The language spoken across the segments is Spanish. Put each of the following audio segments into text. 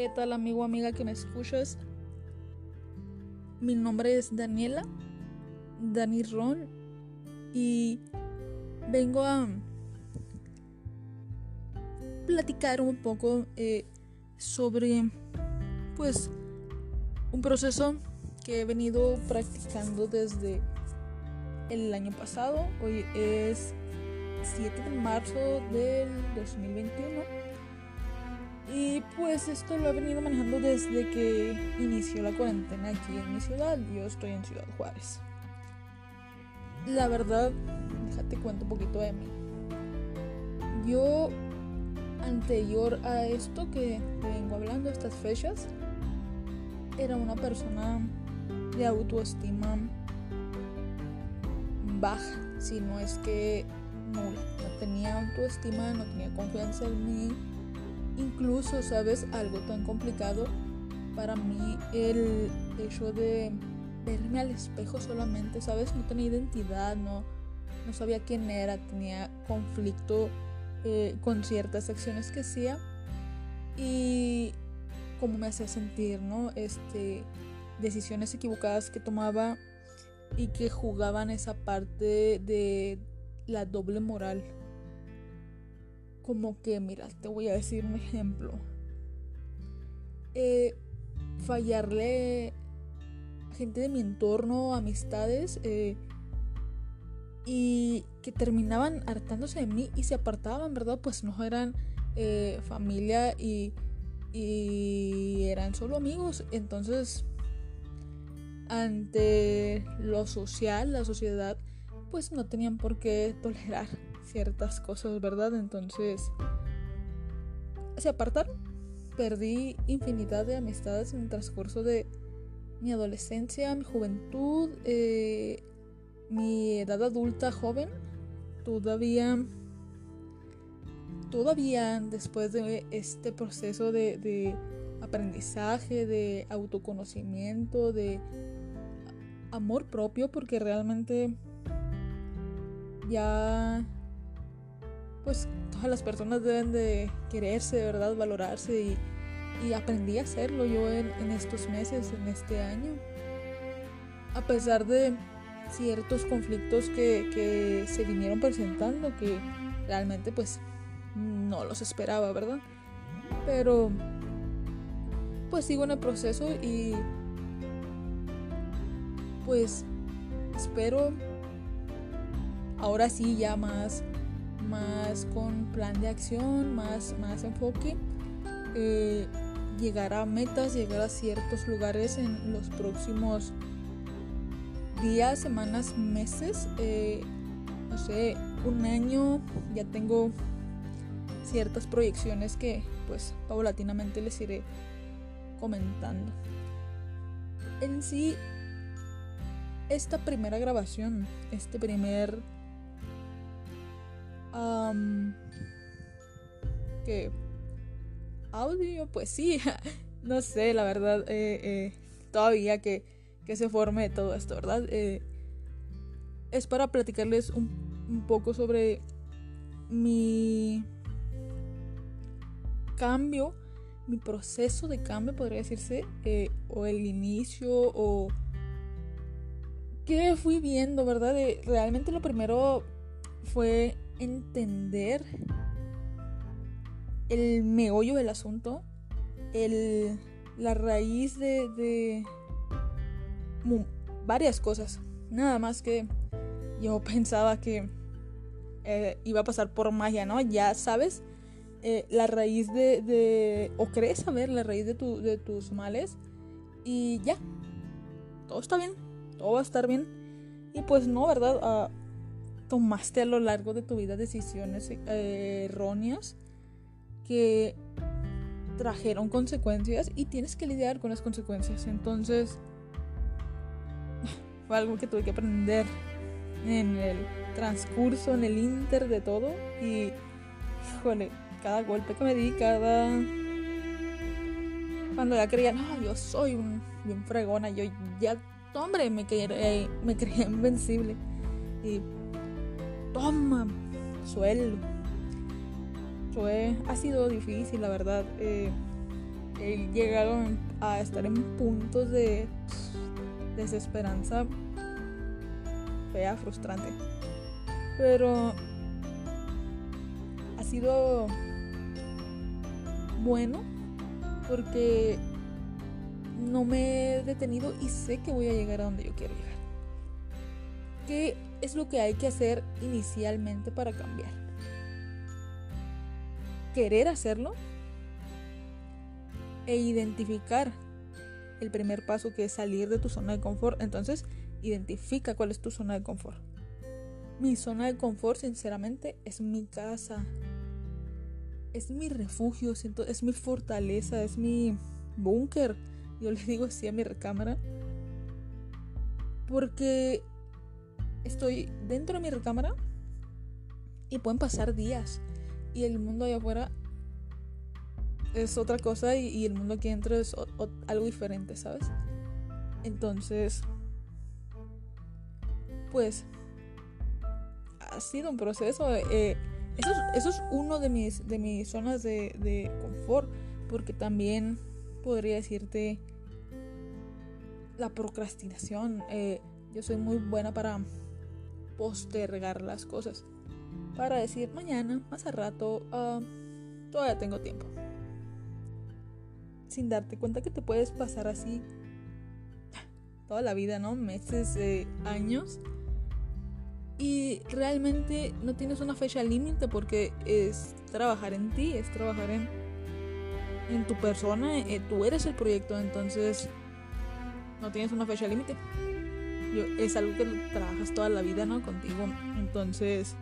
¿Qué tal amigo amiga que me escuchas? Mi nombre es Daniela, Dani Ron, y vengo a platicar un poco eh, sobre pues un proceso que he venido practicando desde el año pasado. Hoy es 7 de marzo del 2021 y pues esto lo he venido manejando desde que inició la cuarentena aquí en mi ciudad. Yo estoy en Ciudad Juárez. La verdad, déjate cuento un poquito de mí. Yo, anterior a esto que vengo hablando, estas fechas, era una persona de autoestima baja, si no es que nula. No tenía autoestima, no tenía confianza en mí Incluso, ¿sabes? Algo tan complicado para mí el hecho de verme al espejo solamente, ¿sabes? No tenía identidad, no, no sabía quién era, tenía conflicto eh, con ciertas acciones que hacía y cómo me hacía sentir, ¿no? Este, decisiones equivocadas que tomaba y que jugaban esa parte de la doble moral como que, mira, te voy a decir un ejemplo. Eh, fallarle gente de mi entorno, amistades, eh, y que terminaban hartándose de mí y se apartaban, ¿verdad? Pues no eran eh, familia y, y eran solo amigos. Entonces, ante lo social, la sociedad, pues no tenían por qué tolerar ciertas cosas, ¿verdad? Entonces se apartaron. Perdí infinidad de amistades en el transcurso de mi adolescencia, mi juventud, eh, mi edad adulta joven. Todavía, todavía después de este proceso de, de aprendizaje, de autoconocimiento, de amor propio, porque realmente ya pues todas las personas deben de quererse, verdad, valorarse y, aprendí a hacerlo yo en, estos meses, en este año. A pesar de ciertos conflictos que, se vinieron presentando, que realmente pues no los esperaba, ¿verdad? Pero pues sigo en el proceso y pues espero ahora sí ya más más con plan de acción, más, más enfoque, eh, llegar a metas, llegar a ciertos lugares en los próximos días, semanas, meses, eh, no sé, un año, ya tengo ciertas proyecciones que pues paulatinamente les iré comentando. En sí, esta primera grabación, este primer que audio, pues sí, no sé, la verdad, eh, eh, todavía que, que, se forme todo esto, ¿verdad? Eh, es para platicarles un, un, poco sobre mi cambio, mi proceso de cambio, podría decirse, o el inicio, o que fui viendo, ¿verdad? realmente lo primero fue entender el meollo del asunto, el, la raíz de, varias cosas. Nada más que yo pensaba que eh, iba a pasar por magia, ¿no? Ya sabes eh, la raíz de, de, o crees saber la raíz de, tu, de tus males y ya, todo está bien, todo va a estar bien. Y pues no, ¿verdad? Ah, tomaste a lo largo de tu vida decisiones eh, erróneas que trajeron consecuencias y tienes que lidiar con las consecuencias. Entonces, fue algo que tuve que aprender en el transcurso, en el inter de todo. Y, híjole, cada golpe que me di, cada. Cuando ya creía, no, yo soy un, bien fregona, yo ya, hombre, me me creía invencible. Y toma, suelo. Ha sido difícil, la verdad. Eh, he llegado a estar en puntos de desesperanza fea, frustrante. Pero ha sido bueno porque no me he detenido y sé que voy a llegar a donde yo quiero llegar. ¿Qué es lo que hay que hacer inicialmente para cambiar? Querer hacerlo e identificar el primer paso que es salir de tu zona de confort. Entonces, identifica cuál es tu zona de confort. Mi zona de confort, sinceramente, es mi casa. Es mi refugio, es mi fortaleza, es mi búnker. Yo le digo así a mi recámara. Porque estoy dentro de mi recámara y pueden pasar días. Y el mundo allá afuera es otra cosa y, el mundo aquí dentro es algo diferente, ¿sabes? Entonces, pues, ha sido un proceso. Eh, eso, es, uno de mis, de mis zonas de, confort, porque también podría decirte la procrastinación. Eh, yo soy muy buena para postergar las cosas. Para decir mañana, más a rato, ah, todavía tengo tiempo sin darte cuenta que te puedes pasar así toda la vida, ¿no? Meses, años. Y realmente no tienes una fecha límite porque es trabajar en ti, es trabajar en, en tu persona, eh, tú eres el proyecto, entonces no tienes una fecha límite. Es algo que trabajas toda la vida, ¿no? Contigo. Entonces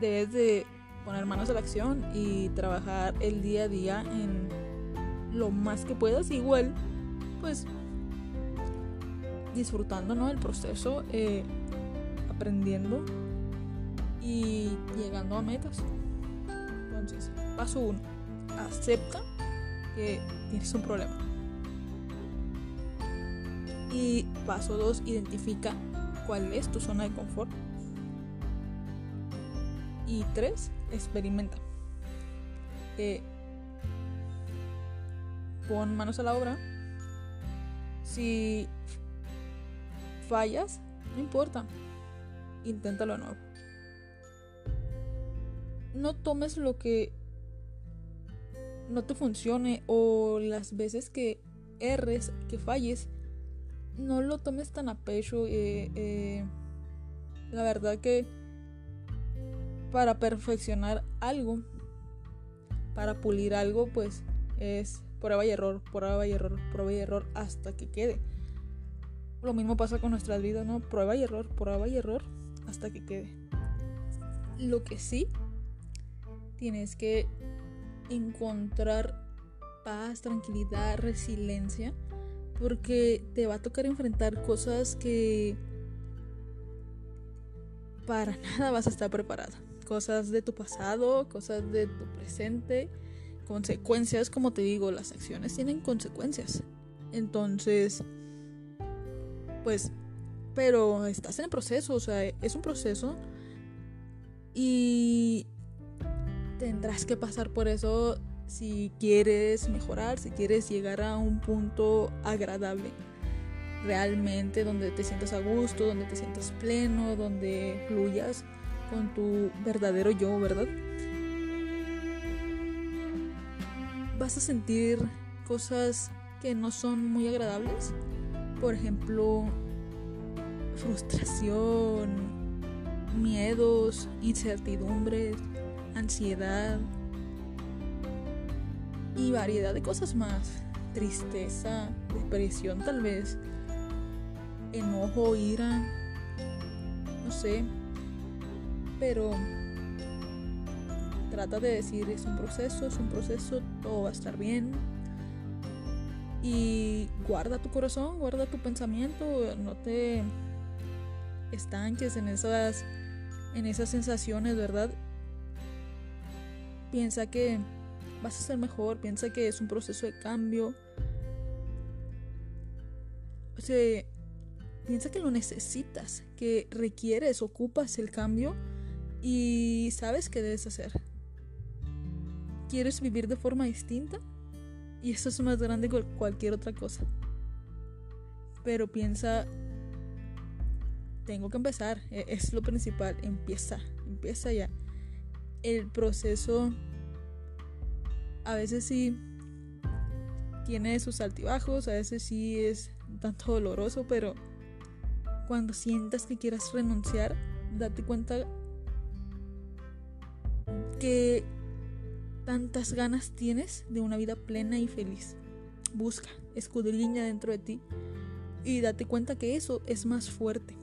debes de poner manos a la acción y trabajar el día a día en lo más que puedas, igual, pues disfrutando ¿no? el proceso, eh, aprendiendo y llegando a metas. Entonces, paso uno, acepta que tienes un problema. Y paso dos, identifica cuál es tu zona de confort. Y tres, experimenta. Eh, pon manos a la obra. Si fallas, no importa. Inténtalo de nuevo. No tomes lo que no te funcione o las veces que erres, que falles, no lo tomes tan a pecho. Eh, eh, la verdad que para perfeccionar algo, para pulir algo, pues es prueba y error, prueba y error, prueba y error hasta que quede. Lo mismo pasa con nuestras vidas, ¿no? Prueba y error, prueba y error hasta que quede. Lo que sí tienes que encontrar paz, tranquilidad, resiliencia, porque te va a tocar enfrentar cosas que para nada vas a estar preparada. Cosas de tu pasado, cosas de tu presente consecuencias, como te digo, las acciones tienen consecuencias. Entonces, pues, pero estás en el proceso, o sea, es un proceso y tendrás que pasar por eso si quieres mejorar, si quieres llegar a un punto agradable, realmente donde te sientas a gusto, donde te sientas pleno, donde fluyas con tu verdadero yo, ¿verdad? vas a sentir cosas que no son muy agradables. Por ejemplo, frustración, miedos, incertidumbres, ansiedad y variedad de cosas más. Tristeza, depresión tal vez, enojo, ira, no sé. Pero trata de decir es un proceso, es un proceso, todo va a estar bien. Y guarda tu corazón, guarda tu pensamiento, no te estanques en esas en esas sensaciones, ¿verdad? Piensa que vas a ser mejor, piensa que es un proceso de cambio. O sea, piensa que lo necesitas, que requieres, ocupas el cambio y sabes qué debes hacer. ¿Quieres vivir de forma distinta? Y eso es más grande que cualquier otra cosa. Pero piensa, tengo que empezar, e-, es lo principal, empieza, empieza ya. El proceso a veces sí tiene sus altibajos, a veces sí es tanto doloroso, pero cuando sientas que quieras renunciar, date cuenta que tantas ganas tienes de una vida plena y feliz. Busca, escudriña dentro de ti y date cuenta que eso es más fuerte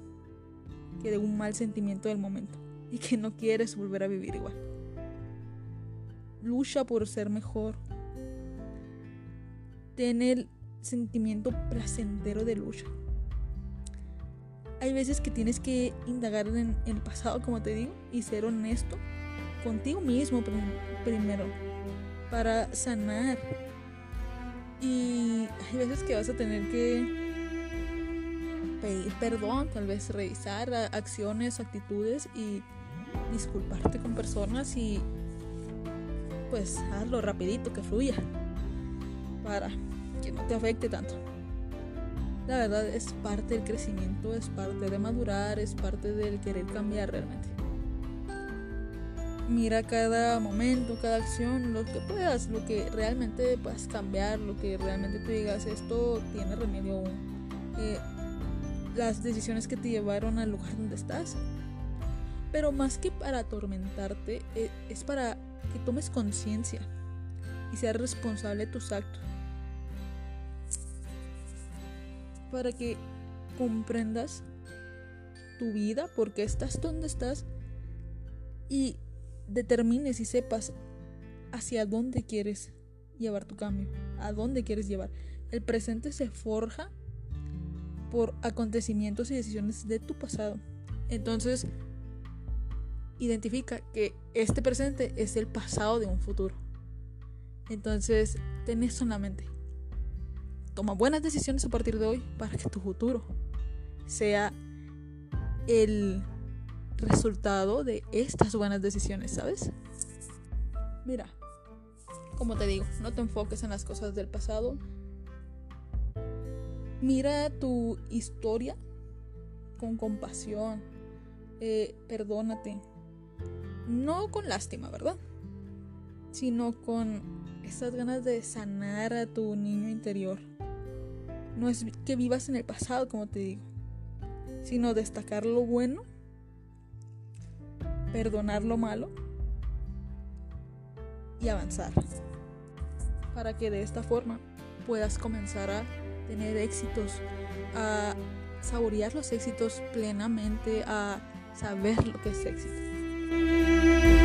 que de un mal sentimiento del momento y que no quieres volver a vivir igual. Lucha por ser mejor. Ten el sentimiento placentero de lucha. Hay veces que tienes que indagar en el pasado, como te digo, y ser honesto contigo mismo primero para sanar. Y hay veces que vas a tener que pedir perdón, tal vez revisar acciones, actitudes y disculparte con personas y pues hazlo rapidito, que fluya, para que no te afecte tanto. La verdad es parte del crecimiento, es parte de madurar, es parte del querer cambiar realmente. Mira cada momento, cada acción, lo que puedas, lo que realmente puedas cambiar, lo que realmente tú digas, esto tiene remedio aún. Eh, las decisiones que te llevaron al lugar donde estás. Pero más que para atormentarte, e, es para que tomes conciencia y seas responsable de tus actos. Para que comprendas tu vida, por qué estás donde estás y determines y sepas hacia dónde quieres llevar tu cambio, a dónde quieres llevar. El presente se forja por acontecimientos y decisiones de tu pasado. Entonces, identifica que este presente es el pasado de un futuro. Entonces, ten eso en la mente. Toma buenas decisiones a partir de hoy para que tu futuro sea el resultado de estas buenas decisiones, ¿sabes? Mira, como te digo, no te enfoques en las cosas del pasado, Mira tu historia con compasión. Eh, perdónate. No con lástima, ¿verdad? Sino con esas ganas de sanar a tu niño interior. No es que vivas en el pasado, como te digo, sino destacar lo bueno, perdonar lo malo y avanzar. Para que de esta forma puedas comenzar a tener éxitos, a saborear los éxitos plenamente, a saber lo que es éxito. Música